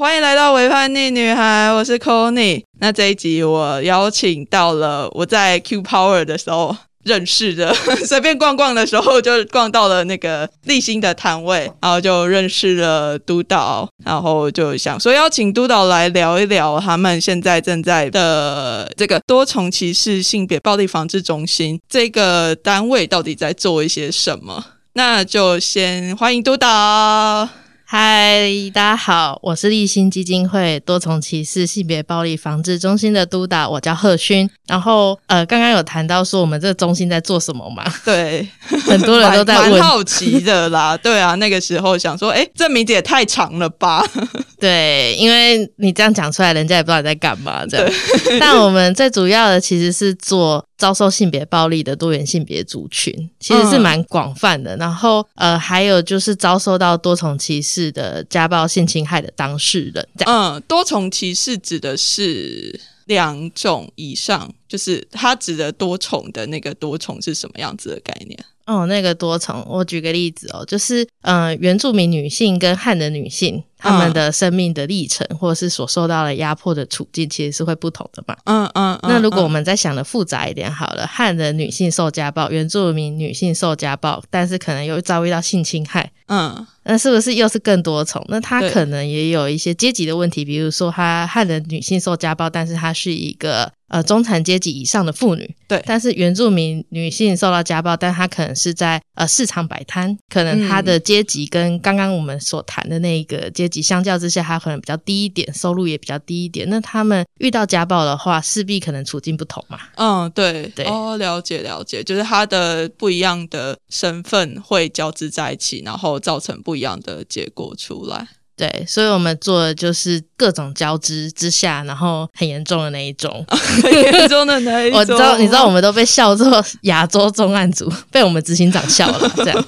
欢迎来到伪叛逆女孩，我是 c o n y 那这一集我邀请到了我在 Q Power 的时候认识的，随便逛逛的时候就逛到了那个立新的摊位，然后就认识了督导，然后就想说邀请督导来聊一聊他们现在正在的这个多重歧视性别暴力防治中心这个单位到底在做一些什么。那就先欢迎督导。嗨，大家好，我是立新基金会多重歧视性别暴力防治中心的督导，我叫贺勋。然后，呃，刚刚有谈到说我们这个中心在做什么嘛？对，很多人都 在问，好奇的啦。对啊，那个时候想说，哎，这名字也太长了吧？对，因为你这样讲出来，人家也不知道你在干嘛。这样，但我们最主要的其实是做。遭受性别暴力的多元性别族群其实是蛮广泛的，然后呃，还有就是遭受到多重歧视的家暴性侵害的当事人。嗯，多重歧视指的是两种以上，就是它指的多重的那个多重是什么样子的概念？哦，那个多重，我举个例子哦，就是嗯，原住民女性跟汉人女性。他们的生命的历程，或者是所受到的压迫的处境，其实是会不同的嘛？嗯嗯。那如果我们再想的复杂一点好了，汉人女性受家暴，原住民女性受家暴，但是可能又遭遇到性侵害，嗯，那是不是又是更多重？那她可能也有一些阶级的问题，比如说她汉人女性受家暴，但是她是一个呃中产阶级以上的妇女，对。但是原住民女性受到家暴，但她可能是在呃市场摆摊，可能她的阶级跟刚刚我们所谈的那个阶。相较之下，他可能比较低一点，收入也比较低一点。那他们遇到家暴的话，势必可能处境不同嘛？嗯，对对，哦，了解了解，就是他的不一样的身份会交织在一起，然后造成不一样的结果出来。对，所以我们做的就是各种交织之下，然后很严重的那一种，很严重的那一种。我知道，你知道，我们都被笑作亚洲重案组，被我们执行长笑了。这样，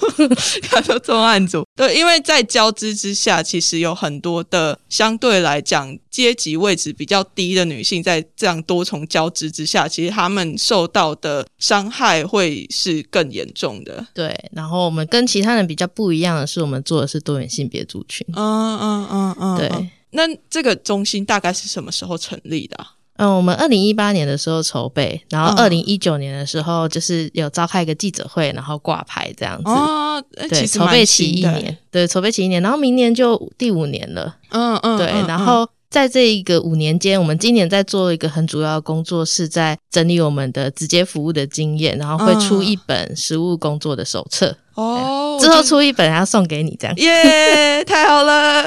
亚洲重案组，对，因为在交织之下，其实有很多的相对来讲。阶级位置比较低的女性，在这样多重交织之下，其实她们受到的伤害会是更严重的。对，然后我们跟其他人比较不一样的是，我们做的是多元性别族群。嗯嗯嗯嗯。对，那这个中心大概是什么时候成立的？嗯，我们二零一八年的时候筹备，然后二零一九年的时候就是有召开一个记者会，然后挂牌这样子。哦，对，筹备期一年，对，筹备期一年，然后明年就第五年了。嗯嗯，对，然后。在这一个五年间，我们今年在做一个很主要的工作，是在整理我们的直接服务的经验，然后会出一本实务工作的手册。哦，之后出一本要送给你，这样耶，太好了，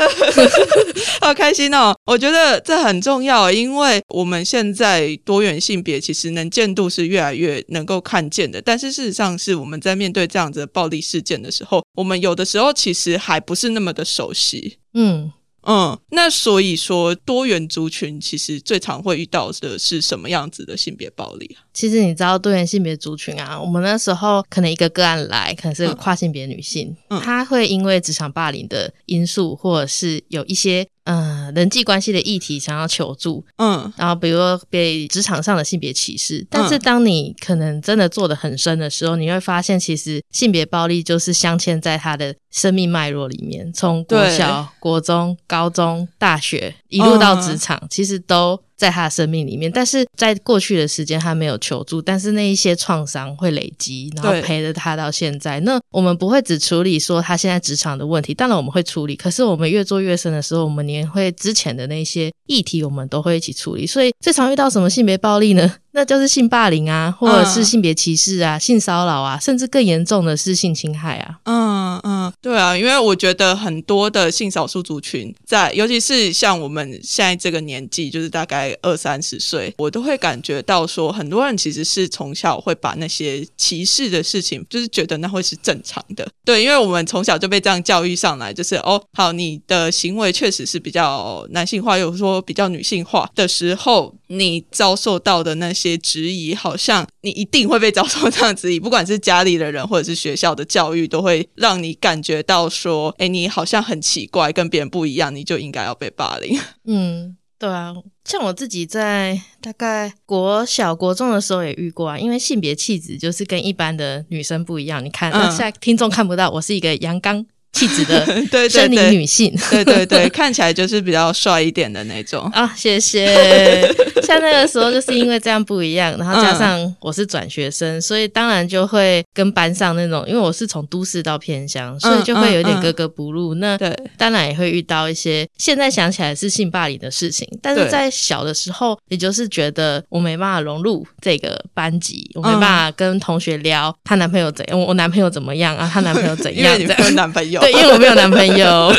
好开心哦！我觉得这很重要，因为我们现在多元性别其实能见度是越来越能够看见的，但是事实上是我们在面对这样子的暴力事件的时候，我们有的时候其实还不是那么的熟悉。嗯。嗯，那所以说多元族群其实最常会遇到的是什么样子的性别暴力啊？其实你知道多元性别族群啊，我们那时候可能一个个案来，可能是跨性别女性，她会因为职场霸凌的因素，或者是有一些。嗯，人际关系的议题想要求助，嗯，然后比如说被职场上的性别歧视，但是当你可能真的做的很深的时候，你会发现其实性别暴力就是镶嵌在他的生命脉络里面，从国小、国中、高中、大学一路到职场，其实都。在他的生命里面，但是在过去的时间他没有求助，但是那一些创伤会累积，然后陪着他到现在。那我们不会只处理说他现在职场的问题，当然我们会处理，可是我们越做越深的时候，我们连会之前的那些议题，我们都会一起处理。所以最常遇到什么性别暴力呢？那就是性霸凌啊，或者是性别歧视啊，性骚扰啊，甚至更严重的是性侵害啊。嗯嗯，对啊，因为我觉得很多的性少数族群，在尤其是像我们现在这个年纪，就是大概二三十岁，我都会感觉到说，很多人其实是从小会把那些歧视的事情，就是觉得那会是正常的。对，因为我们从小就被这样教育上来，就是哦，好，你的行为确实是比较男性化，又说比较女性化的时候，你遭受到的那些。质疑，好像你一定会被遭受这样质疑，不管是家里的人或者是学校的教育，都会让你感觉到说，哎，你好像很奇怪，跟别人不一样，你就应该要被霸凌。嗯，对啊，像我自己在大概国小、国中的时候也遇过啊，因为性别气质就是跟一般的女生不一样。你看，现在听众看不到，我是一个阳刚。气质的 对生理女性，对对对，看起来就是比较帅一点的那种 啊。谢谢。像那个时候就是因为这样不一样，然后加上我是转学生，所以当然就会跟班上那种，因为我是从都市到偏乡，所以就会有点格格不入。那对，当然也会遇到一些现在想起来是性霸凌的事情，但是在小的时候，也就是觉得我没办法融入这个班级，我没办法跟同学聊她男朋友怎样，我男朋友怎么样啊，她男朋友怎样？因为你有男朋友，因为我没有男朋友。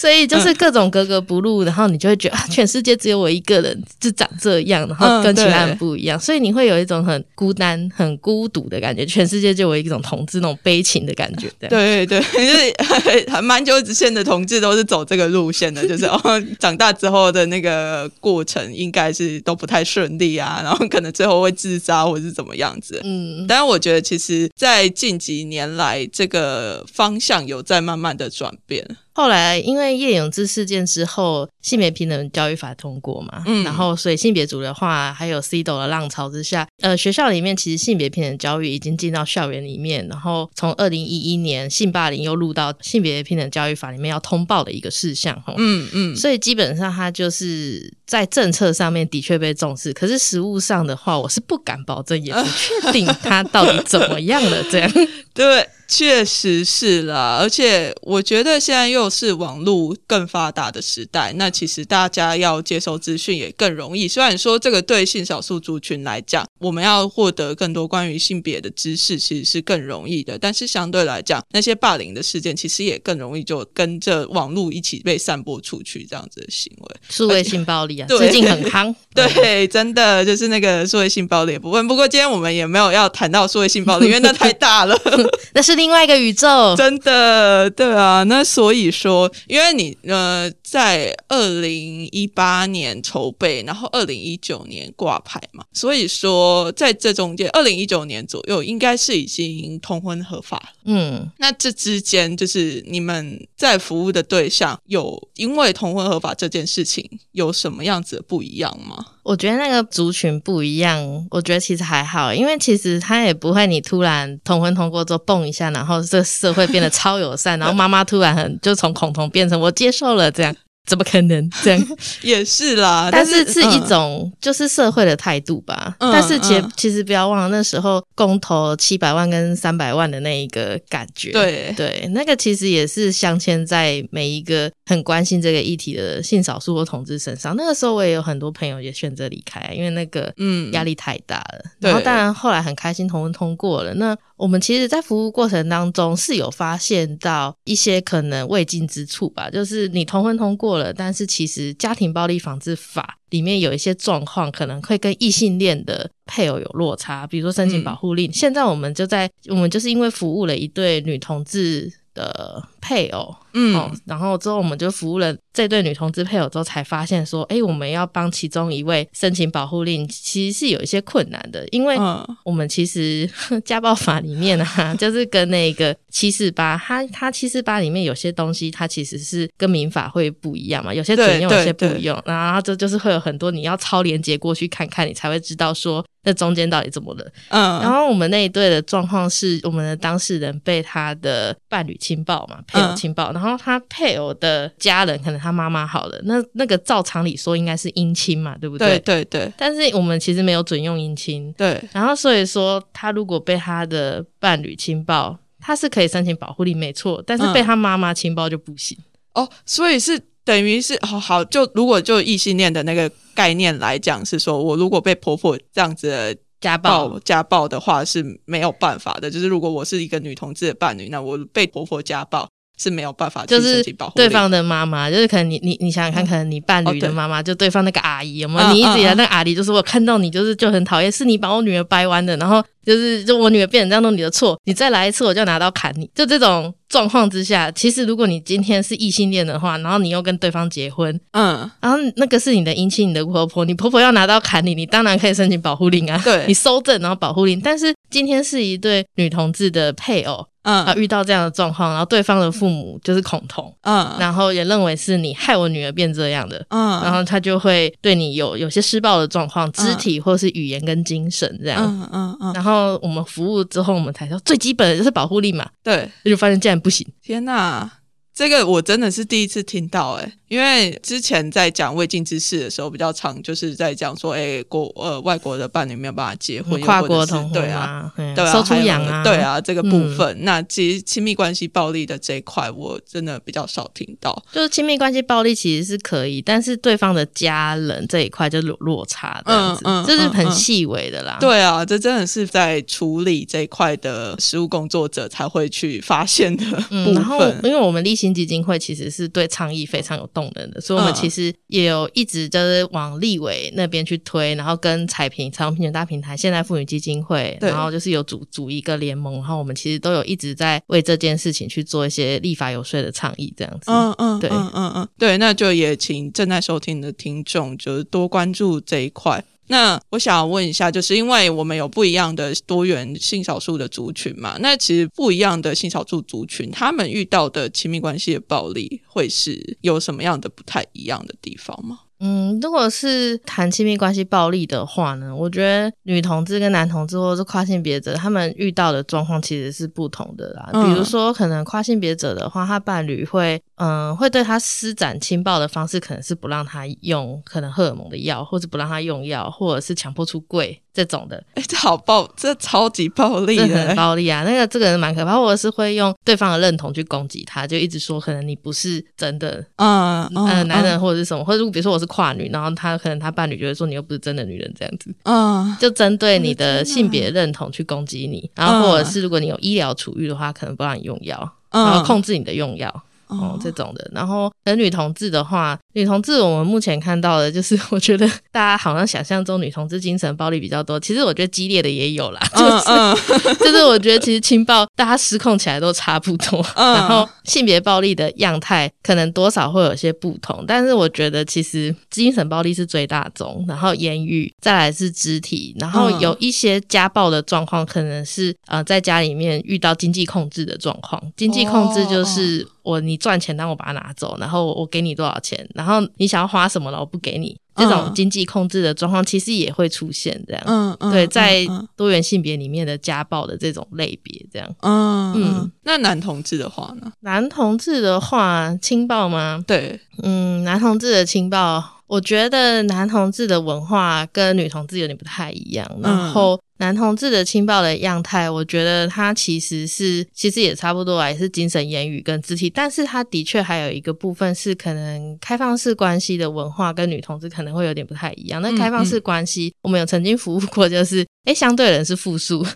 所以就是各种格格不入，然后你就会觉得全世界只有我一个人是长这样，然后跟其他人不一样，所以你会有一种很孤单、很孤独的感觉。全世界就我一种同志那种悲情的感觉。对对对，就是还蛮久之前的同志都是走这个路线的，就是 哦，长大之后的那个过程应该是都不太顺利啊，然后可能最后会自杀或者是怎么样子。嗯，但是我觉得其实，在近几年来，这个方向有在慢慢的转变。后来，因为叶永志事件之后，性别平等教育法通过嘛，嗯，然后所以性别主流化还有 C 斗的浪潮之下，呃，学校里面其实性别平等教育已经进到校园里面，然后从二零一一年性霸凌又入到性别平等教育法里面要通报的一个事项，嗯嗯，所以基本上它就是在政策上面的确被重视，可是实物上的话，我是不敢保证，也不确定它到底怎么样了，这样。对。确实是啦，而且我觉得现在又是网络更发达的时代，那其实大家要接收资讯也更容易。虽然说这个对性少数族群来讲，我们要获得更多关于性别的知识，其实是更容易的。但是相对来讲，那些霸凌的事件其实也更容易就跟着网络一起被散播出去，这样子的行为。数位性暴力啊，最近很夯。对，真的就是那个 数位性暴力部分。不过今天我们也没有要谈到数位性暴力，因为那太大了，那是。另外一个宇宙，真的对啊。那所以说，因为你呃，在二零一八年筹备，然后二零一九年挂牌嘛，所以说在这中间，二零一九年左右应该是已经通婚合法了。嗯，那这之间就是你们在服务的对象有因为同婚合法这件事情有什么样子的不一样吗？我觉得那个族群不一样，我觉得其实还好，因为其实他也不会你突然同婚通过之后蹦一下，然后这个社会变得超友善，然后妈妈突然很就从恐同变成我接受了这样。怎么可能这样？也是啦，但是是一种就是社会的态度吧。但是其其实不要忘了那时候公投七百万跟三百万的那一个感觉。对对，那个其实也是镶嵌在每一个很关心这个议题的性少数或同志身上。那个时候我也有很多朋友也选择离开，因为那个嗯压力太大了。然后当然后来很开心同通过了。那我们其实，在服务过程当中是有发现到一些可能未尽之处吧，就是你同婚通过了，但是其实家庭暴力防治法里面有一些状况，可能会跟异性恋的配偶有落差，比如说申请保护令。现在我们就在，我们就是因为服务了一对女同志的配偶。嗯，然后之后我们就服务了这对女同志配偶之后，才发现说，哎，我们要帮其中一位申请保护令，其实是有一些困难的，因为我们其实家暴法里面啊，就是跟那个七四八，它它七四八里面有些东西，它其实是跟民法会不一样嘛，有些准用，有些不用，然后这就是会有很多你要超连接过去看看，你才会知道说那中间到底怎么了。嗯，然后我们那一对的状况是，我们的当事人被他的伴侣亲暴嘛，配偶亲暴。然后他配偶的家人，可能他妈妈好了，那那个照常理说应该是姻亲嘛，对不对？对对对。但是我们其实没有准用姻亲，对。然后所以说，他如果被他的伴侣亲抱，他是可以申请保护令，没错。但是被他妈妈亲抱就不行哦。所以是等于是好好，就如果就异性恋的那个概念来讲，是说我如果被婆婆这样子家暴家暴的话是没有办法的。就是如果我是一个女同志的伴侣，那我被婆婆家暴。是没有办法，就是对方的妈妈，就是可能你你你想想看，可能你伴侣的妈妈，就对方那个阿姨有没有？你一直以来那个阿姨就是我看到你就是就很讨厌，是你把我女儿掰弯的，然后。就是，就我女儿变成这样都你的错，你再来一次我就拿刀砍你。就这种状况之下，其实如果你今天是异性恋的话，然后你又跟对方结婚，嗯，然后那个是你的姻亲，你的婆婆，你婆婆要拿刀砍你，你当然可以申请保护令啊，对，你收证然后保护令。但是今天是一对女同志的配偶，嗯，啊，遇到这样的状况，然后对方的父母就是恐同，嗯，然后也认为是你害我女儿变这样的，嗯，然后他就会对你有有些施暴的状况，肢体或是语言跟精神这样，嗯嗯嗯，然后我们服务之后，我们才说最基本的就是保护力嘛，对，就发现竟然不行，天哪！这个我真的是第一次听到哎，因为之前在讲未尽之事的时候比较长，就是在讲说，哎，国呃外国的伴侣没有办法结婚，跨国同，对啊，对啊，收出养啊，对啊，这个部分，那其实亲密关系暴力的这一块，我真的比较少听到。就是亲密关系暴力其实是可以，但是对方的家人这一块就有落差，嗯嗯，这是很细微的啦。对啊，这真的是在处理这一块的实务工作者才会去发现的部分。因为我们立新。基金会其实是对倡议非常有动能的，所以我们其实也有一直就是往立委那边去推，然后跟彩平、彩虹平权大平台、现代妇女基金会，然后就是有组组一个联盟，然后我们其实都有一直在为这件事情去做一些立法游说的倡议，这样子。嗯嗯，对，嗯嗯嗯，对，那就也请正在收听的听众就是多关注这一块。那我想问一下，就是因为我们有不一样的多元性少数的族群嘛？那其实不一样的性少数族群，他们遇到的亲密关系的暴力，会是有什么样的不太一样的地方吗？嗯，如果是谈亲密关系暴力的话呢，我觉得女同志跟男同志或者是跨性别者，他们遇到的状况其实是不同的啦。比如说，可能跨性别者的话，他伴侣会。嗯，会对他施展轻暴的方式，可能是不让他用可能荷尔蒙的药，或者不让他用药，或者是强迫出柜这种的。哎，这好暴，这超级暴力的，很暴力啊！那个这个人蛮可怕，或者是会用对方的认同去攻击他，就一直说可能你不是真的，嗯嗯，男人或者是什么，或者比如说我是跨女，然后他可能他伴侣就会说你又不是真的女人这样子，嗯，就针对你的性别认同去攻击你，然后或者是如果你有医疗处遇的话，可能不让你用药，然后控制你的用药。哦，这种的，然后等女同志的话，女同志我们目前看到的就是，我觉得大家好像想象中女同志精神暴力比较多，其实我觉得激烈的也有啦，就是 就是我觉得其实轻暴大家失控起来都差不多，然后性别暴力的样态可能多少会有些不同，但是我觉得其实精神暴力是最大宗，然后言语再来是肢体，然后有一些家暴的状况，可能是呃在家里面遇到经济控制的状况，经济控制就是。我你赚钱，但我把它拿走，然后我给你多少钱，然后你想要花什么了，我不给你。这种经济控制的状况其实也会出现这样。嗯嗯，对，在多元性别里面的家暴的这种类别这样。嗯嗯，那男同志的话呢？男同志的话，轻暴吗？对，嗯，男同志的轻暴，我觉得男同志的文化跟女同志有点不太一样，然后。男同志的轻暴的样态，我觉得他其实是其实也差不多啊，也是精神言语跟肢体，但是他的确还有一个部分是可能开放式关系的文化跟女同志可能会有点不太一样。那开放式关系，我们有曾经服务过，就是哎，相对人是复数。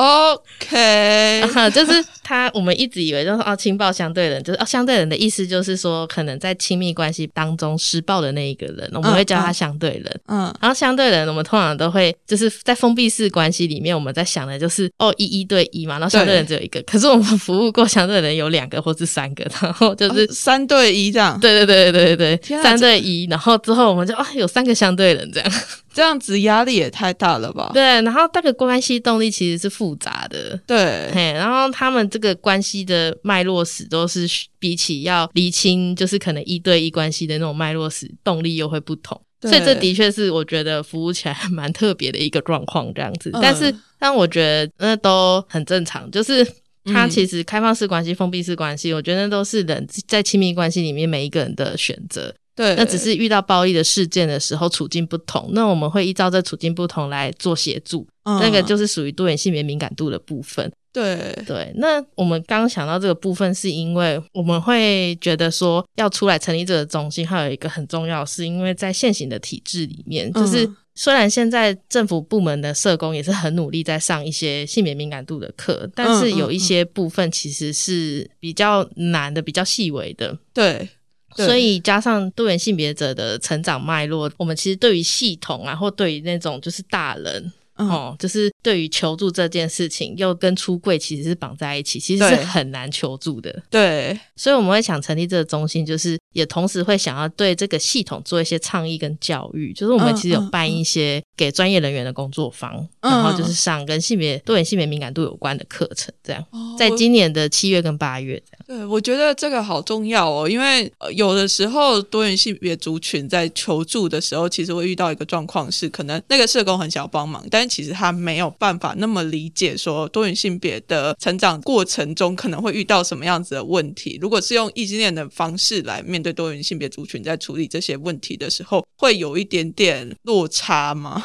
OK，就是他，我们一直以为就是哦，亲暴相对人，就是哦，相对人的意思就是说，可能在亲密关系当中施暴的那一个人，我们会叫他相对人。嗯，然后相对人，我们通常都会就是在封闭式关系里面，我们在想的就是哦，一一对一嘛，然后相对人只有一个。可是我们服务过相对人有两个或是三个，然后就是三对一这样。对对对对对对，三对一，然后之后我们就啊，有三个相对人这样。这样子压力也太大了吧？对，然后这个关系动力其实是复杂的，对，嘿，然后他们这个关系的脉络史都是比起要厘清，就是可能一对一关系的那种脉络史，动力又会不同，所以这的确是我觉得服务起来蛮特别的一个状况，这样子。但是，但我觉得那都很正常，就是它其实开放式关系、封闭式关系，我觉得那都是人在亲密关系里面每一个人的选择。对，那只是遇到暴力的事件的时候，处境不同，那我们会依照这处境不同来做协助。那个就是属于多元性别敏感度的部分。对对，那我们刚刚想到这个部分，是因为我们会觉得说，要出来成立这个中心，还有一个很重要，是因为在现行的体制里面，就是虽然现在政府部门的社工也是很努力在上一些性别敏感度的课，但是有一些部分其实是比较难的，比较细微的。对。所以加上多元性别者的成长脉络，我们其实对于系统啊，或对于那种就是大人哦，就是对于求助这件事情，又跟出柜其实是绑在一起，其实是很难求助的。对，所以我们会想成立这个中心，就是也同时会想要对这个系统做一些倡议跟教育，就是我们其实有办一些给专业人员的工作坊，然后就是上跟性别多元性别敏感度有关的课程，这样，在今年的七月跟八月这样。对，我觉得这个好重要哦，因为有的时候多元性别族群在求助的时候，其实会遇到一个状况是，可能那个社工很想要帮忙，但是其实他没有办法那么理解说多元性别的成长过程中可能会遇到什么样子的问题。如果是用异性恋的方式来面对多元性别族群在处理这些问题的时候，会有一点点落差吗？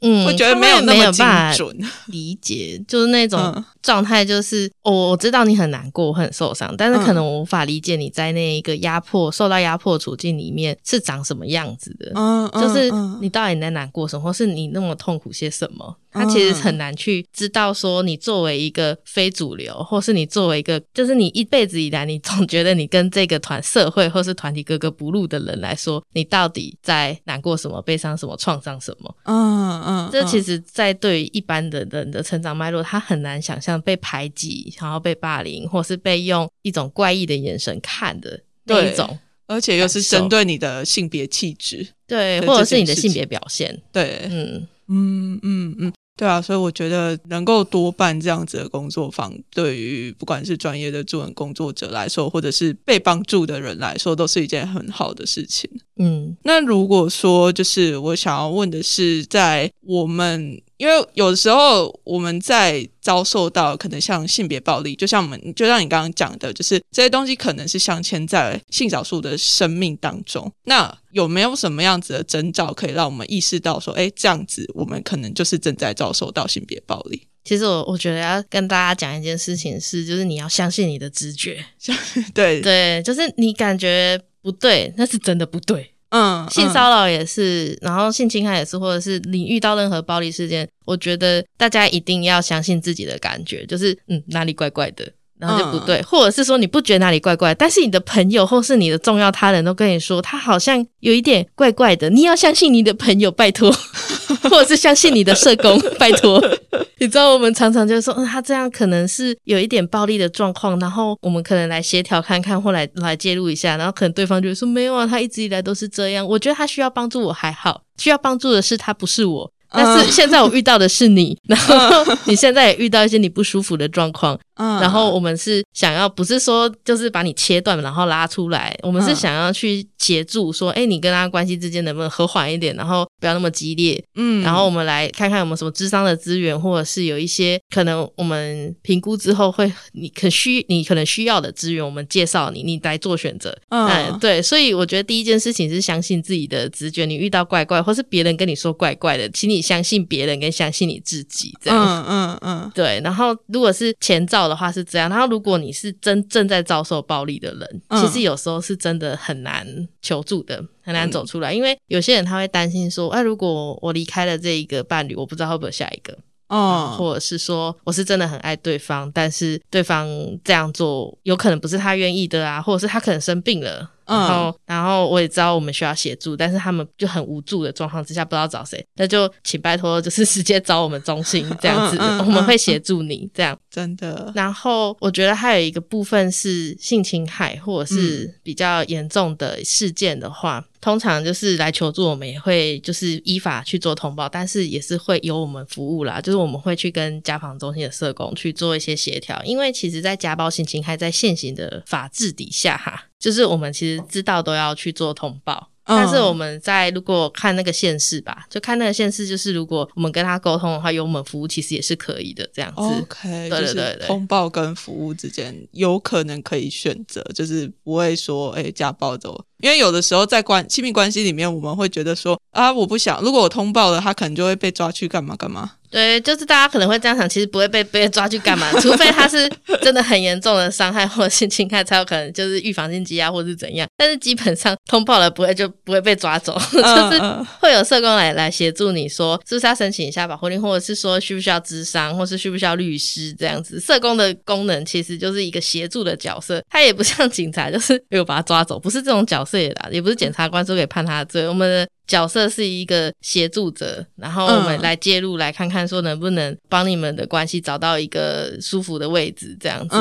嗯，我觉得没有那么精准理解，就是那种状态，就是我我知道你很难过，很受伤，但是可能我无法理解你在那一个压迫、受到压迫处境里面是长什么样子的。嗯，就是你到底在难过什么，或是你那么痛苦些什么？他其实很难去知道说，你作为一个非主流，或是你作为一个，就是你一辈子以来，你总觉得你跟这个团社会或是团体格格不入的人来说，你到底在难过什么、悲伤什么、创伤什么？嗯嗯，这其实，在对于一般的人的成长脉络，他很难想象被排挤，然后被霸凌，或是被用一种怪异的眼神看的那一种，而且又是针对你的性别气质，对，或者是你的性别表现，对，嗯。嗯嗯嗯。对啊，所以我觉得能够多办这样子的工作坊，对于不管是专业的助人工作者来说，或者是被帮助的人来说，都是一件很好的事情。嗯，那如果说就是我想要问的是，在我们。因为有的时候我们在遭受到可能像性别暴力，就像我们就像你刚刚讲的，就是这些东西可能是镶嵌在性少数的生命当中。那有没有什么样子的征兆可以让我们意识到说，哎，这样子我们可能就是正在遭受到性别暴力？其实我我觉得要跟大家讲一件事情是，就是你要相信你的直觉，对对，就是你感觉不对，那是真的不对。嗯，性骚扰也是，然后性侵害也是，或者是你遇到任何暴力事件，我觉得大家一定要相信自己的感觉，就是嗯哪里怪怪的。然后就不对，或者是说你不觉得哪里怪怪，但是你的朋友或是你的重要他人都跟你说他好像有一点怪怪的，你要相信你的朋友，拜托，或者是相信你的社工，拜托。你知道我们常常就说，嗯，他这样可能是有一点暴力的状况，然后我们可能来协调看看，或来来介入一下，然后可能对方就会说没有啊，他一直以来都是这样，我觉得他需要帮助，我还好，需要帮助的是他，不是我。但是现在我遇到的是你，然后你现在也遇到一些你不舒服的状况，然后我们是想要不是说就是把你切断然后拉出来，我们是想要去协助说，哎，你跟他关系之间能不能和缓一点，然后不要那么激烈，嗯，然后我们来看看有没有什么智商的资源，或者是有一些可能我们评估之后会你可需你可能需要的资源，我们介绍你，你来做选择，嗯，对，所以我觉得第一件事情是相信自己的直觉，你遇到怪怪或是别人跟你说怪怪的，请你。相信别人跟相信你自己，这样，嗯嗯嗯，对。然后如果是前兆的话是这样，然后如果你是真正在遭受暴力的人，其实有时候是真的很难求助的，很难走出来，因为有些人他会担心说，哎，如果我离开了这一个伴侣，我不知道会不会下一个。哦，或者是说我是真的很爱对方，但是对方这样做有可能不是他愿意的啊，或者是他可能生病了，然后然后我也知道我们需要协助，但是他们就很无助的状况之下不知道找谁，那就请拜托就是直接找我们中心这样子，我们会协助你这样真的。然后我觉得还有一个部分是性侵害或者是比较严重的事件的话。通常就是来求助，我们也会就是依法去做通报，但是也是会由我们服务啦，就是我们会去跟家访中心的社工去做一些协调，因为其实，在家暴性侵害在现行的法制底下，哈，就是我们其实知道都要去做通报。但是我们在如果看那个县市吧，就看那个县市，就是如果我们跟他沟通的话，有我们服务其实也是可以的，这样子。OK，对对对，通报跟服务之间有可能可以选择，就是不会说哎家暴走，因为有的时候在关亲密关系里面，我们会觉得说啊我不想，如果我通报了，他可能就会被抓去干嘛干嘛。对，就是大家可能会这样想，其实不会被被抓去干嘛，除非他是真的很严重的伤害或者性侵害，才有可能就是预防性羁押或者是怎样。但是基本上通报了不会就不会被抓走，就是会有社工来来协助你说是不是要申请一下保护令，或者是说需不需要咨商，或是需不需要律师这样子。社工的功能其实就是一个协助的角色，他也不像警察，就是有把他抓走，不是这种角色也啦，也不是检察官说可以判他的罪。我们的。角色是一个协助者，然后我们来介入，来看看说能不能帮你们的关系找到一个舒服的位置，这样子。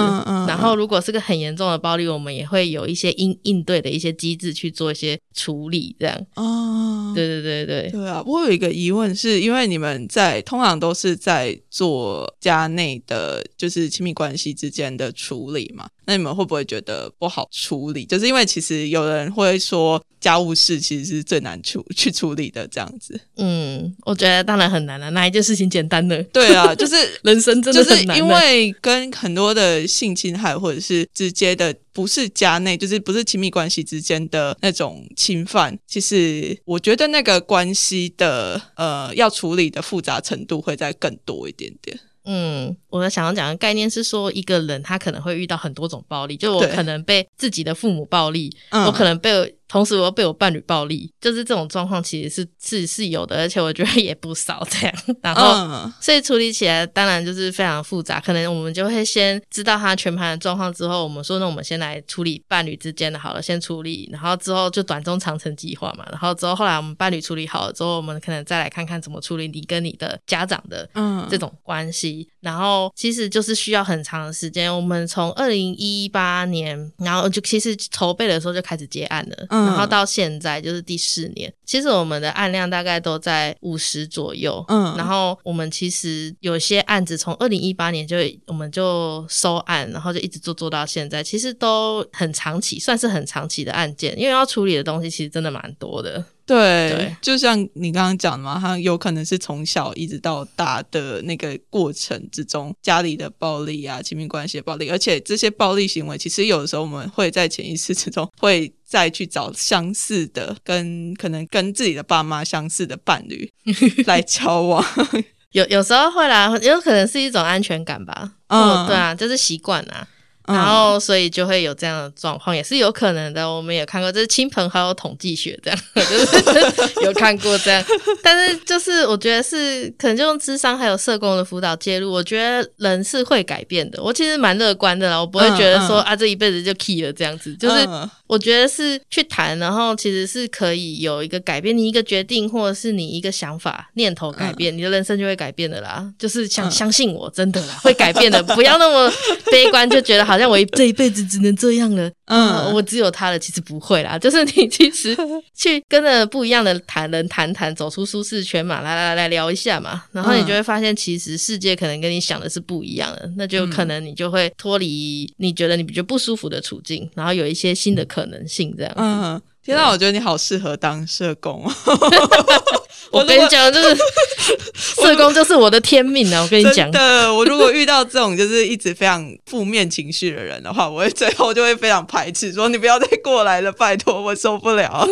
然后如果是个很严重的暴力，我们也会有一些应应对的一些机制去做一些处理这样。哦，对对对对对啊！我有一个疑问，是因为你们在通常都是在做家内的，就是亲密关系之间的处理嘛？那你们会不会觉得不好处理？就是因为其实有人会说，家务事其实是最难处 去处理的这样子。嗯，我觉得当然很难了。哪一件事情简单的？对啊，就是 人生真的是因为跟很多的性侵害或者是直接的不是家内，就是不是亲密关系之间的那种侵犯，其实我觉得那个关系的呃要处理的复杂程度会再更多一点点。嗯，我的想要讲的概念是说，一个人他可能会遇到很多种暴力，就我可能被自己的父母暴力，我可能被。同时，我又被我伴侣暴力，就是这种状况，其实是是是有的，而且我觉得也不少这样。然后，所以处理起来当然就是非常复杂。可能我们就会先知道他全盘的状况之后，我们说那我们先来处理伴侣之间的好了，先处理，然后之后就短中长程计划嘛。然后之后后来我们伴侣处理好了之后，我们可能再来看看怎么处理你跟你的家长的这种关系。然后其实就是需要很长的时间。我们从二零一八年，然后就其实筹备的时候就开始接案了。然后到现在就是第四年，其实我们的案量大概都在五十左右。嗯，然后我们其实有些案子从二零一八年就我们就收案，然后就一直做做到现在，其实都很长期，算是很长期的案件，因为要处理的东西其实真的蛮多的。对，就像你刚刚讲的嘛，他有可能是从小一直到大的那个过程之中，家里的暴力啊，亲密关系的暴力，而且这些暴力行为，其实有的时候我们会在潜意识之中会再去找相似的，跟可能跟自己的爸妈相似的伴侣 来交往，有有时候会啦，有可能是一种安全感吧，嗯，对啊，就是习惯啊。然后，所以就会有这样的状况，也是有可能的。我们也看过，这是亲朋好友统计学这样，就是 有看过这样。但是，就是我觉得是可能就用智商还有社工的辅导介入，我觉得人是会改变的。我其实蛮乐观的啦，我不会觉得说啊这一辈子就 key 了这样子。就是我觉得是去谈，然后其实是可以有一个改变，你一个决定或者是你一个想法念头改变，你的人生就会改变的啦。就是相相信我，真的啦，会改变的。不要那么悲观，就觉得好。好像我这一辈子只能这样了，嗯，我只有他了。其实不会啦，就是你其实去跟着不一样的谈人谈谈，走出舒适圈嘛，来来来聊一下嘛，然后你就会发现，其实世界可能跟你想的是不一样的，那就可能你就会脱离你觉得你比较不舒服的处境，然后有一些新的可能性这样。嗯，天哪，我觉得你好适合当社工。我跟你讲，就是社工就是我的天命啊！我跟你讲的，我如果遇到这种就是一直非常负面情绪的人的话，我会最后就会非常排斥，说你不要再过来了，拜托，我受不了。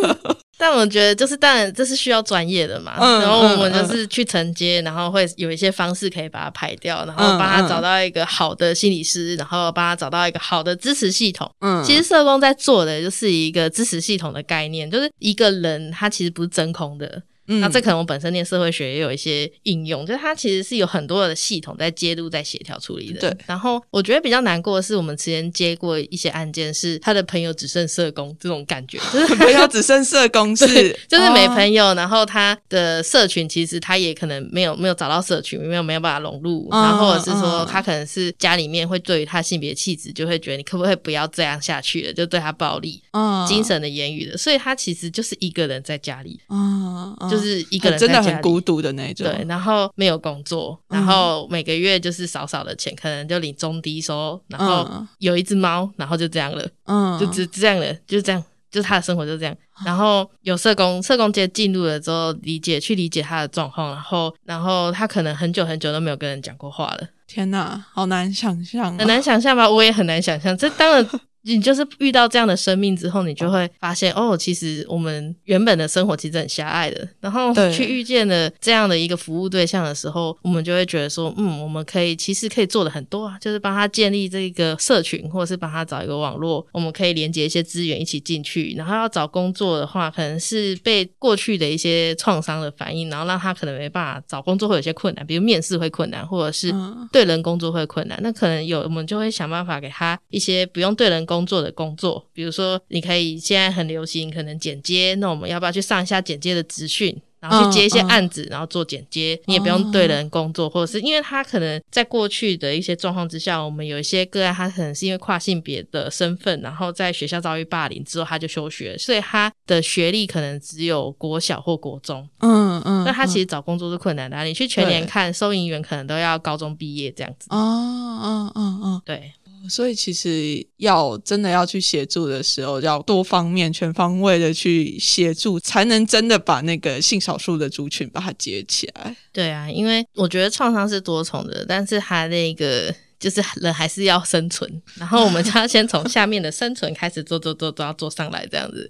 但我觉得，就是当然这是需要专业的嘛，然后我们就是去承接，然后会有一些方式可以把它排掉，然后帮他找到一个好的心理师，然后帮他找到一个好的支持系统。嗯，其实社工在做的就是一个支持系统的概念，就是一个人他其实不是真空的。那这可能我本身念社会学也有一些应用，就是它其实是有很多的系统在介入、在协调处理的。对。然后我觉得比较难过的是，我们之前接过一些案件，是他的朋友只剩社工这种感觉，就是朋友只剩社工是，就是没朋友，然后他的社群其实他也可能没有没有找到社群，没有没有办法融入，然后或者是说他可能是家里面会对于他性别气质就会觉得你可不可以不要这样下去了，就对他暴力，精神的言语的，所以他其实就是一个人在家里，嗯。就是一个人真的很孤独的那种，对，然后没有工作，然后每个月就是少少的钱，可能就领中低收，然后有一只猫，然后就这样了，嗯，就只这样了，就这样，就是他的生活就这样。然后有社工，社工接进入了之后，理解去理解他的状况，然后然后他可能很久很久都没有跟人讲过话了。天哪，好难想象，很难想象吧？我也很难想象，这当然。你就是遇到这样的生命之后，你就会发现哦，其实我们原本的生活其实很狭隘的。然后去遇见了这样的一个服务对象的时候，我们就会觉得说，嗯，我们可以其实可以做的很多啊，就是帮他建立这个社群，或者是帮他找一个网络，我们可以连接一些资源一起进去。然后要找工作的话，可能是被过去的一些创伤的反应，然后让他可能没办法找工作会有些困难，比如面试会困难，或者是对人工作会困难。那可能有我们就会想办法给他一些不用对人工。工作的工作，比如说你可以现在很流行，可能剪接，那我们要不要去上一下剪接的资讯？然后去接一些案子，然后做剪接，你也不用对人工作，或者是因为他可能在过去的一些状况之下，我们有一些个案，他可能是因为跨性别的身份，然后在学校遭遇霸凌之后，他就休学，所以他的学历可能只有国小或国中，嗯嗯，那他其实找工作是困难的。你去全年看收银员，可能都要高中毕业这样子。哦哦哦哦，对。所以其实要真的要去协助的时候，要多方面、全方位的去协助，才能真的把那个性少数的族群把它接起来。对啊，因为我觉得创伤是多重的，但是他那个就是人还是要生存，然后我们就要先从下面的生存开始做做做，都要做上来，这样子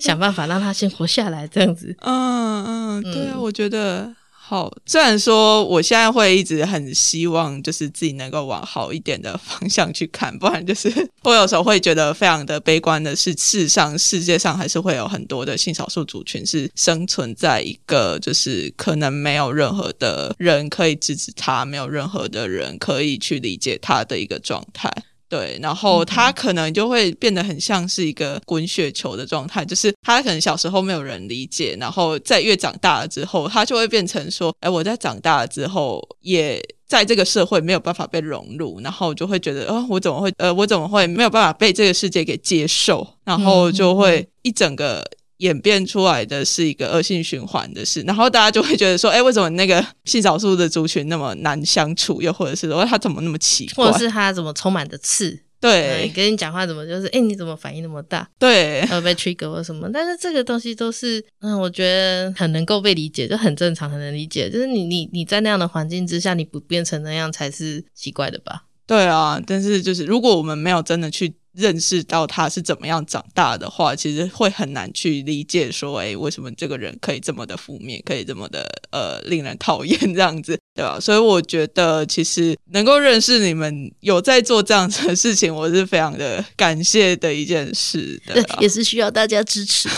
想办法让他先活下来，这样子。嗯嗯，对啊，我觉得。好，虽然说我现在会一直很希望，就是自己能够往好一点的方向去看，不然就是 我有时候会觉得非常的悲观的是，事实上世界上还是会有很多的性少数族群是生存在一个就是可能没有任何的人可以支持他，没有任何的人可以去理解他的一个状态。对，然后他可能就会变得很像是一个滚雪球的状态，就是他可能小时候没有人理解，然后在越长大了之后，他就会变成说，哎，我在长大了之后，也在这个社会没有办法被融入，然后就会觉得，哦，我怎么会，呃，我怎么会没有办法被这个世界给接受，然后就会一整个。演变出来的是一个恶性循环的事，然后大家就会觉得说，哎，为什么那个性少数的族群那么难相处？又或者是说他怎么那么奇怪？或者是他怎么充满着刺？对，跟你讲话怎么就是，哎，你怎么反应那么大？对，呃，被 trigger 或什么？但是这个东西都是，嗯，我觉得很能够被理解，就很正常，很能理解。就是你你你在那样的环境之下，你不变成那样才是奇怪的吧？对啊，但是就是如果我们没有真的去。认识到他是怎么样长大的话，其实会很难去理解说，哎，为什么这个人可以这么的负面，可以这么的呃令人讨厌这样子，对吧？所以我觉得，其实能够认识你们有在做这样子的事情，我是非常的感谢的一件事的，也是需要大家支持的，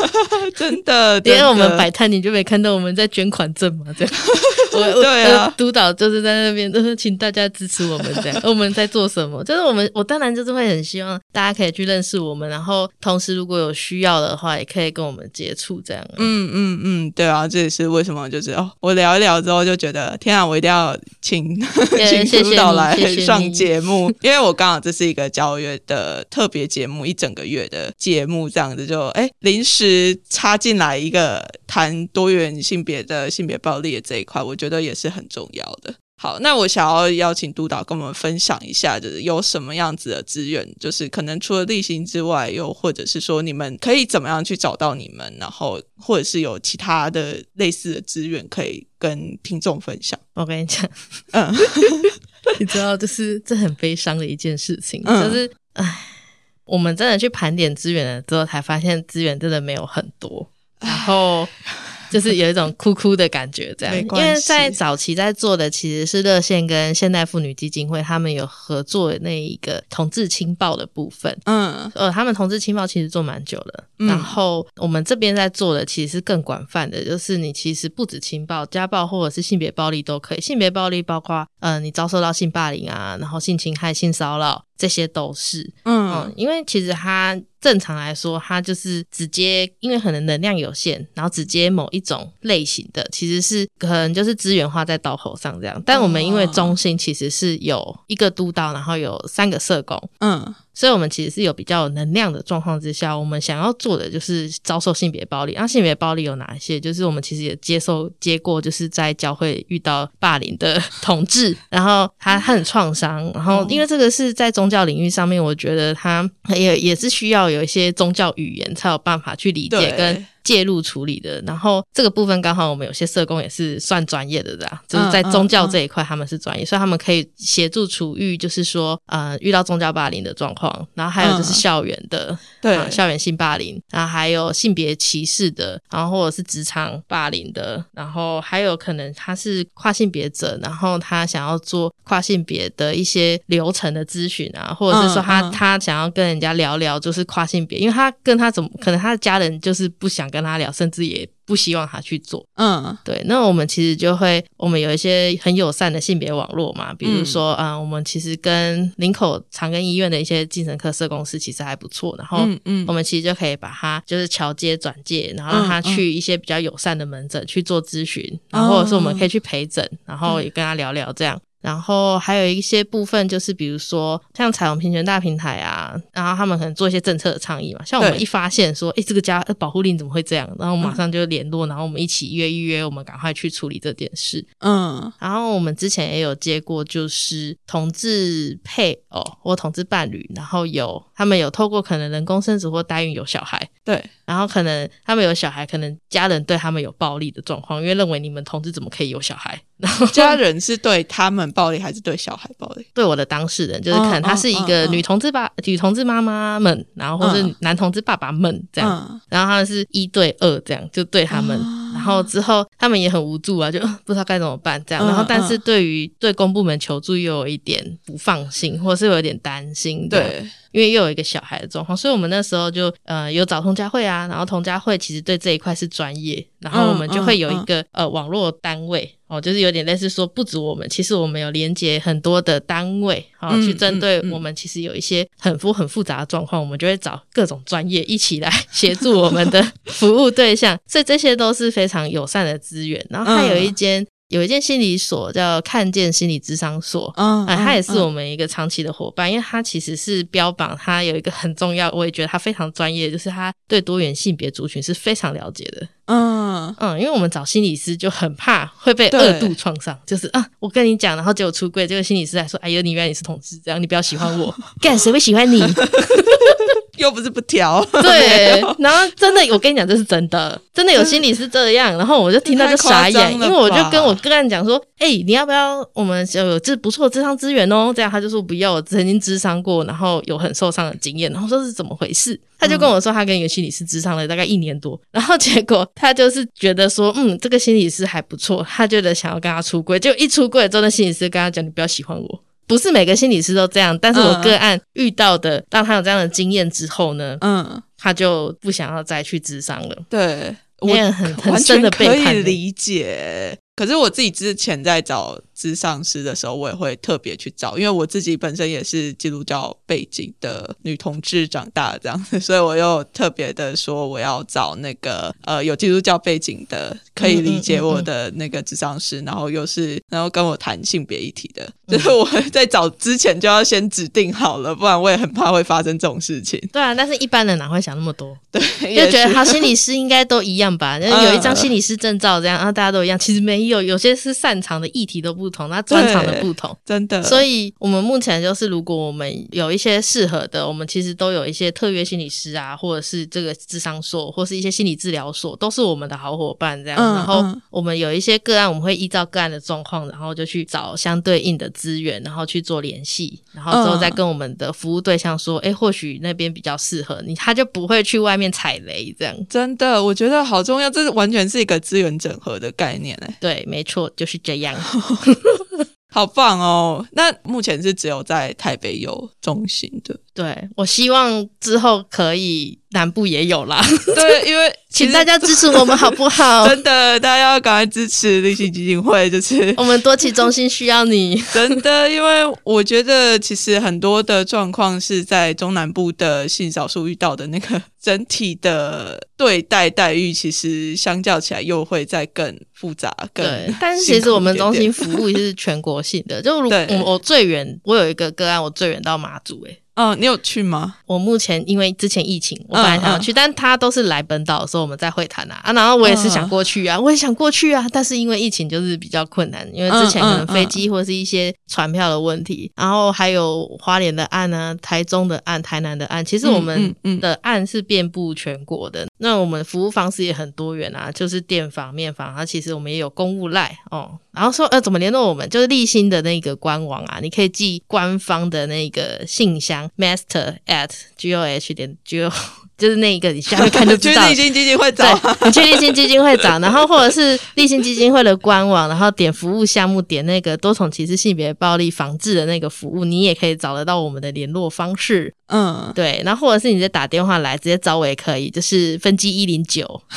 真的。因为我们摆摊，你就没看到我们在捐款证嘛？这样，我对啊，督导就是在那边，就是请大家支持我们这样。我们在做什么？就是我们，我当然就是会很。希望大家可以去认识我们，然后同时如果有需要的话，也可以跟我们接触。这样，嗯嗯嗯，对啊，这也是为什么就是哦，我聊一聊之后就觉得，天啊，我一定要请请督导来上节目，因为我刚好这是一个教育的特别节目，一整个月的节目，这样子就哎临时插进来一个谈多元性别的性别暴力的这一块，我觉得也是很重要的。好，那我想要邀请督导跟我们分享一下，就是有什么样子的资源，就是可能除了例行之外，又或者是说你们可以怎么样去找到你们，然后或者是有其他的类似的资源可以跟听众分享。我跟你讲，嗯，你知道，就是这很悲伤的一件事情，就是唉，我们真的去盘点资源了之后，才发现资源真的没有很多，然后。就是有一种哭哭的感觉，这样，因为在早期在做的其实是热线跟现代妇女基金会，他们有合作那一个同志情报的部分，嗯，呃，他们同志情报其实做蛮久了，然后我们这边在做的其实是更广泛的，就是你其实不止情报，家暴或者是性别暴力都可以，性别暴力包括，呃，你遭受到性霸凌啊，然后性侵害、性骚扰。这些都是，嗯，因为其实他正常来说，他就是直接，因为可能能量有限，然后直接某一种类型的，其实是可能就是资源花在刀口上这样。但我们因为中心其实是有一个督导，然后有三个社工，嗯。所以，我们其实是有比较有能量的状况之下，我们想要做的就是遭受性别暴力。那性别暴力有哪一些？就是我们其实也接受接过，就是在教会遇到霸凌的同志，然后他很创伤，然后因为这个是在宗教领域上面，我觉得他也也是需要有一些宗教语言才有办法去理解跟。介入处理的，然后这个部分刚好我们有些社工也是算专业的，啦，就是在宗教这一块他们是专业，所以他们可以协助处遇，就是说呃遇到宗教霸凌的状况，然后还有就是校园的，对。校园性霸凌，然后还有性别歧视的，然后或者是职场霸凌的，然后还有可能他是跨性别者，然后他想要做跨性别的一些流程的咨询啊，或者是说他他想要跟人家聊聊就是跨性别，因为他跟他怎么可能他的家人就是不想。跟他聊，甚至也不希望他去做。嗯，对。那我们其实就会，我们有一些很友善的性别网络嘛，比如说啊，我们其实跟林口长庚医院的一些精神科社公司其实还不错。然后，嗯，我们其实就可以把他就是桥接转介，然后让他去一些比较友善的门诊去做咨询，然后或者是我们可以去陪诊，然后也跟他聊聊这样。然后还有一些部分，就是比如说像彩虹平权大平台啊，然后他们可能做一些政策的倡议嘛。像我们一发现说，哎，这个家保护令怎么会这样？然后马上就联络，然后我们一起约一约，我们赶快去处理这件事。嗯。然后我们之前也有接过，就是同志配偶或同志伴侣，然后有他们有透过可能人工生殖或代孕有小孩。对。然后可能他们有小孩，可能家人对他们有暴力的状况，因为认为你们同志怎么可以有小孩？然 后家人是对他们暴力，还是对小孩暴力？对我的当事人，就是可能他是一个女同志爸、女同志妈妈们，然后或是男同志爸爸们这样，然后他们是一对二这样，就对他们。然后之后他们也很无助啊，就 不知道该怎么办这样。然后但是对于对公部门求助又有一点不放心，或是有点担心。对。因为又有一个小孩的状况，所以我们那时候就呃有找童家会啊，然后童家会其实对这一块是专业，然后我们就会有一个呃网络单位哦，就是有点类似说不止我们，其实我们有连接很多的单位啊，去针对我们其实有一些很复很复杂的状况，我们就会找各种专业一起来 协助我们的服务对象，所以这些都是非常友善的资源。然后还有一间。有一间心理所叫看见心理智商所，嗯，他也是我们一个长期的伙伴，因为他其实是标榜他有一个很重要，我也觉得他非常专业，就是他对多元性别族群是非常了解的，嗯。嗯，因为我们找心理师就很怕会被二度创伤，就是啊，我跟你讲，然后结果出柜，这个心理师还说，哎呦，你原来你是同志，这样你不要喜欢我，干谁会喜欢你？又不是不挑，对，然后真的，我跟你讲，这是真的，真的有心理是这样，然后我就听到就傻眼，因为我就跟我个案讲说，哎，你要不要我们有这不错智商资源哦？这样他就说不要，我曾经智商过，然后有很受伤的经验，然后说是怎么回事？他就跟我说，他跟一个心理师智商了大概一年多，然后结果他就是觉得说，嗯，这个心理师还不错，他觉得想要跟他出柜，就一出柜之后，那心理师跟他讲，你不要喜欢我。不是每个心理师都这样，但是我个案遇到的，当他有这样的经验之后呢，嗯，他就不想要再去智商了。对，我也很很深的被可以理解。可是我自己之前在找智商师的时候，我也会特别去找，因为我自己本身也是基督教背景的女同志长大这样子，所以我又特别的说我要找那个呃有基督教背景的，可以理解我的那个智商师，然后又是然后跟我谈性别议题的，就是我在找之前就要先指定好了，不然我也很怕会发生这种事情。对啊，但是一般人哪会想那么多？对，就觉得他心理师应该都一样吧，有一张心理师证照这样，然后大家都一样，其实没。有有些是擅长的议题都不同，那专长的不同，真的。所以，我们目前就是，如果我们有一些适合的，我们其实都有一些特约心理师啊，或者是这个智商所，或是一些心理治疗所，都是我们的好伙伴。这样，然后我们有一些个案，我们会依照个案的状况，然后就去找相对应的资源，然后去做联系，然后之后再跟我们的服务对象说，哎，或许那边比较适合你，他就不会去外面踩雷。这样，真的，我觉得好重要，这是完全是一个资源整合的概念，哎，对。没错，就是这样，好棒哦！那目前是只有在台北有中心的，对我希望之后可以。南部也有啦，对，因为请大家支持我们好不好？真的，大家要赶快支持立信基金会，就是 我们多起中心需要你，真的，因为我觉得其实很多的状况是在中南部的性少数遇到的那个整体的对待待遇，其实相较起来又会再更复杂，更。但是其实我们中心服务是全国性的，就如我我最远，我有一个个案，我最远到马祖，哎。嗯，你有去吗？我目前因为之前疫情，我本来想要去，但他都是来本岛的时候我们在会谈啊，啊，然后我也是想过去啊，我也想过去啊，但是因为疫情就是比较困难，因为之前可能飞机或者是一些船票的问题，然后还有花莲的案啊，台中的案，台南的案，其实我们的案是遍布全国的，那我们服务方式也很多元啊，就是电访、面访，啊，其实我们也有公务赖哦。然后说呃，怎么联络我们？就是立新的那个官网啊，你可以寄官方的那个信箱，master at g o h 点 g o 就是那一个你下面看就知道。立新基金会找，你去立新基金会找，然后或者是立新基金会的官网，然后点服务项目，点那个多重歧视性别暴力防治的那个服务，你也可以找得到我们的联络方式。嗯，对，然后或者是你再打电话来直接找我也可以，就是分机一零九。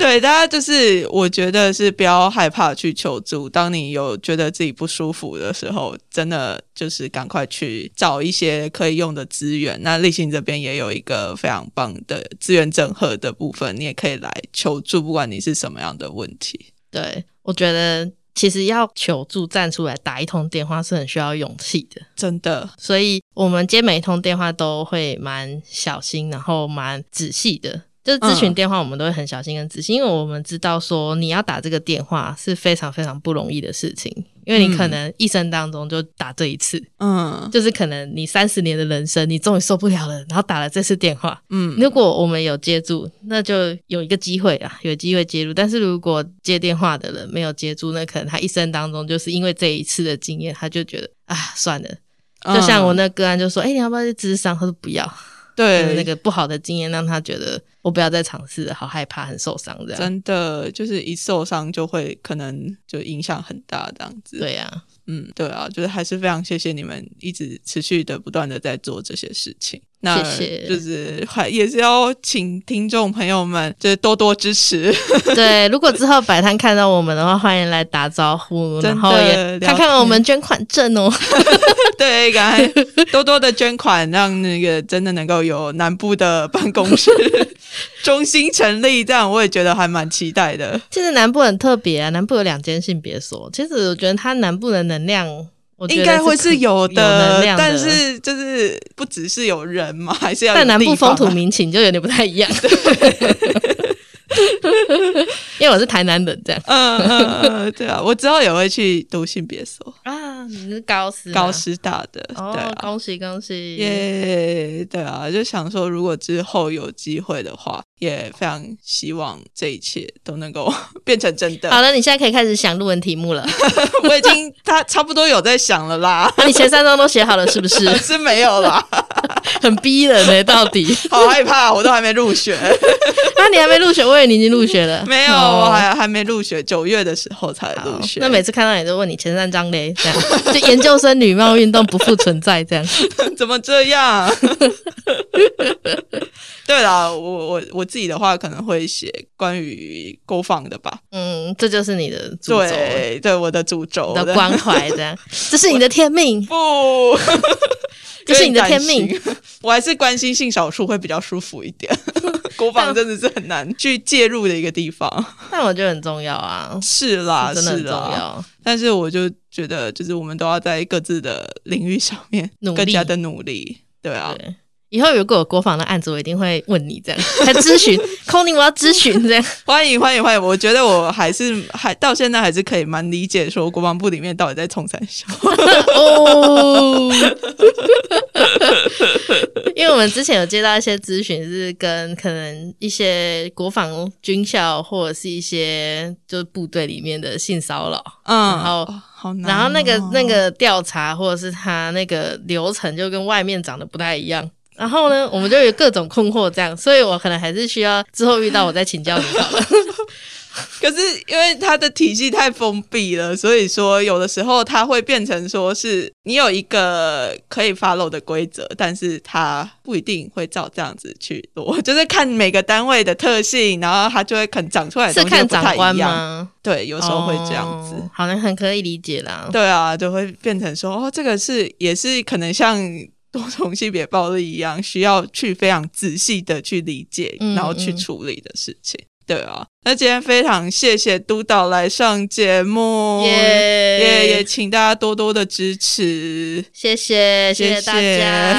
对，大家就是我觉得是不要害怕去求助。当你有觉得自己不舒服的时候，真的就是赶快去找一些可以用的资源。那立信这边也有一个非常棒的资源整合的部分，你也可以来求助，不管你是什么样的问题。对我觉得，其实要求助站出来打一通电话是很需要勇气的，真的。所以我们接每一通电话都会蛮小心，然后蛮仔细的。就是咨询电话，我们都会很小心跟仔细，因为我们知道说你要打这个电话是非常非常不容易的事情，因为你可能一生当中就打这一次，嗯，就是可能你三十年的人生，你终于受不了了，然后打了这次电话，嗯，如果我们有接住，那就有一个机会啊，有机会接入，但是如果接电话的人没有接住，那可能他一生当中就是因为这一次的经验，他就觉得啊，算了，就像我那个案就说，哎，你要不要去智商？他说不要。对那个不好的经验，让他觉得我不要再尝试，好害怕，很受伤这样。真的，就是一受伤就会可能就影响很大这样子。对呀，嗯，对啊，就是还是非常谢谢你们一直持续的不断的在做这些事情。那就是还也是要请听众朋友们就是多多支持。对，如果之后摆摊看到我们的话，欢迎来打招呼，然后也看看我们捐款证哦。对，赶快多多的捐款，让那个真的能够有南部的办公室 中心成立，这样我也觉得还蛮期待的。其实南部很特别啊，南部有两间性别所，其实我觉得它南部的能量。应该会是有的，但是就是不只是有人嘛，还是要。但南部风土民情就有点不太一样。因为我是台南人，这样。嗯嗯嗯，对啊，我之后也会去读性别所啊。你是高师高师大的，哦，恭喜恭喜！耶，对啊，就想说，如果之后有机会的话，也非常希望这一切都能够变成真的。好了，你现在可以开始想论文题目了。我已经他差不多有在想了啦。那你前三章都写好了是不是？是没有啦，很逼人呢，到底。好害怕，我都还没入学。那你还没入学，我以为你已经入学了。没有，我还还没入学，九月的时候才入学。那每次看到你都问你前三章嘞，这样就研究生女貌运动不复存在，这样 怎么这样？对了，我我我自己的话可能会写关于勾放的吧。嗯，这就是你的主轴，对我的主轴的关怀，这样这是你的天命。不。这是你的天命，我还是关心性少数会比较舒服一点。国防真的是很难去介入的一个地方，但我觉得很重要啊。是啦，真的很重要。但是我就觉得，就是我们都要在各自的领域上面更加的努力，对啊。以后如果有国防的案子，我一定会问你这样，来咨询。Conny，我要咨询这样。欢迎欢迎欢迎！我觉得我还是还到现在还是可以蛮理解，说国防部里面到底在冲三小。哦，因为我们之前有接到一些咨询，是跟可能一些国防军校或者是一些就是部队里面的性骚扰，嗯，然后好然后那个那个调查或者是他那个流程就跟外面长得不太一样。然后呢，我们就有各种困惑，这样，所以我可能还是需要之后遇到我再请教你好了。可是因为它的体系太封闭了，所以说有的时候它会变成说是你有一个可以 follow 的规则，但是它不一定会照这样子去做，就是看每个单位的特性，然后它就会肯长出来的东西不太一样。对，有时候会这样子，好像很可以理解啦。对啊，就会变成说哦，这个是也是可能像。多重性别暴力一样，需要去非常仔细的去理解，然后去处理的事情。对啊，那今天非常谢谢督导来上节目，也也请大家多多的支持，谢谢谢谢大家。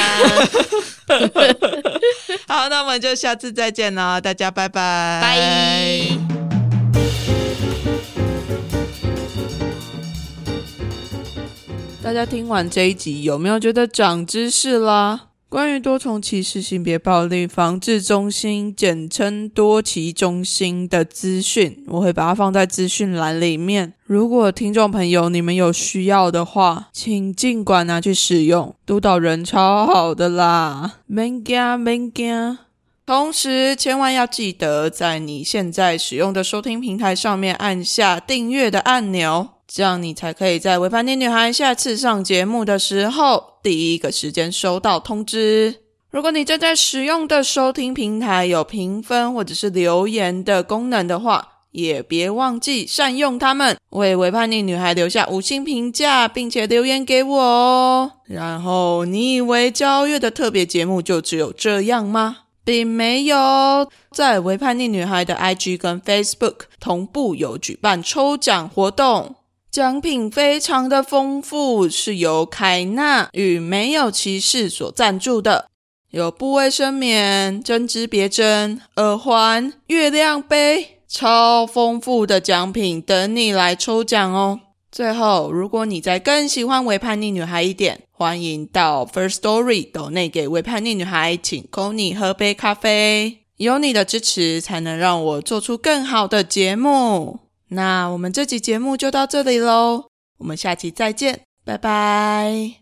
好，那我们就下次再见了，大家拜拜。拜。大家听完这一集，有没有觉得长知识啦？关于多重歧视性别暴力防治中心（简称多歧中心）的资讯，我会把它放在资讯栏里面。如果听众朋友你们有需要的话，请尽管拿去使用。督导人超好的啦，免惊免惊。同时，千万要记得在你现在使用的收听平台上面按下订阅的按钮，这样你才可以在《维叛逆女孩》下次上节目的时候第一个时间收到通知。如果你正在使用的收听平台有评分或者是留言的功能的话，也别忘记善用它们，为《维叛逆女孩》留下五星评价，并且留言给我哦。然后，你以为交月的特别节目就只有这样吗？并没有，在《维叛逆女孩》的 IG 跟 Facebook 同步有举办抽奖活动，奖品非常的丰富，是由凯纳与没有骑士所赞助的，有部卫生棉、针织别针、耳环、月亮杯，超丰富的奖品等你来抽奖哦。最后，如果你再更喜欢维叛逆女孩一点，欢迎到 First Story 抖内给维叛逆女孩请 Conny 喝杯咖啡。有你的支持，才能让我做出更好的节目。那我们这集节目就到这里喽，我们下期再见，拜拜。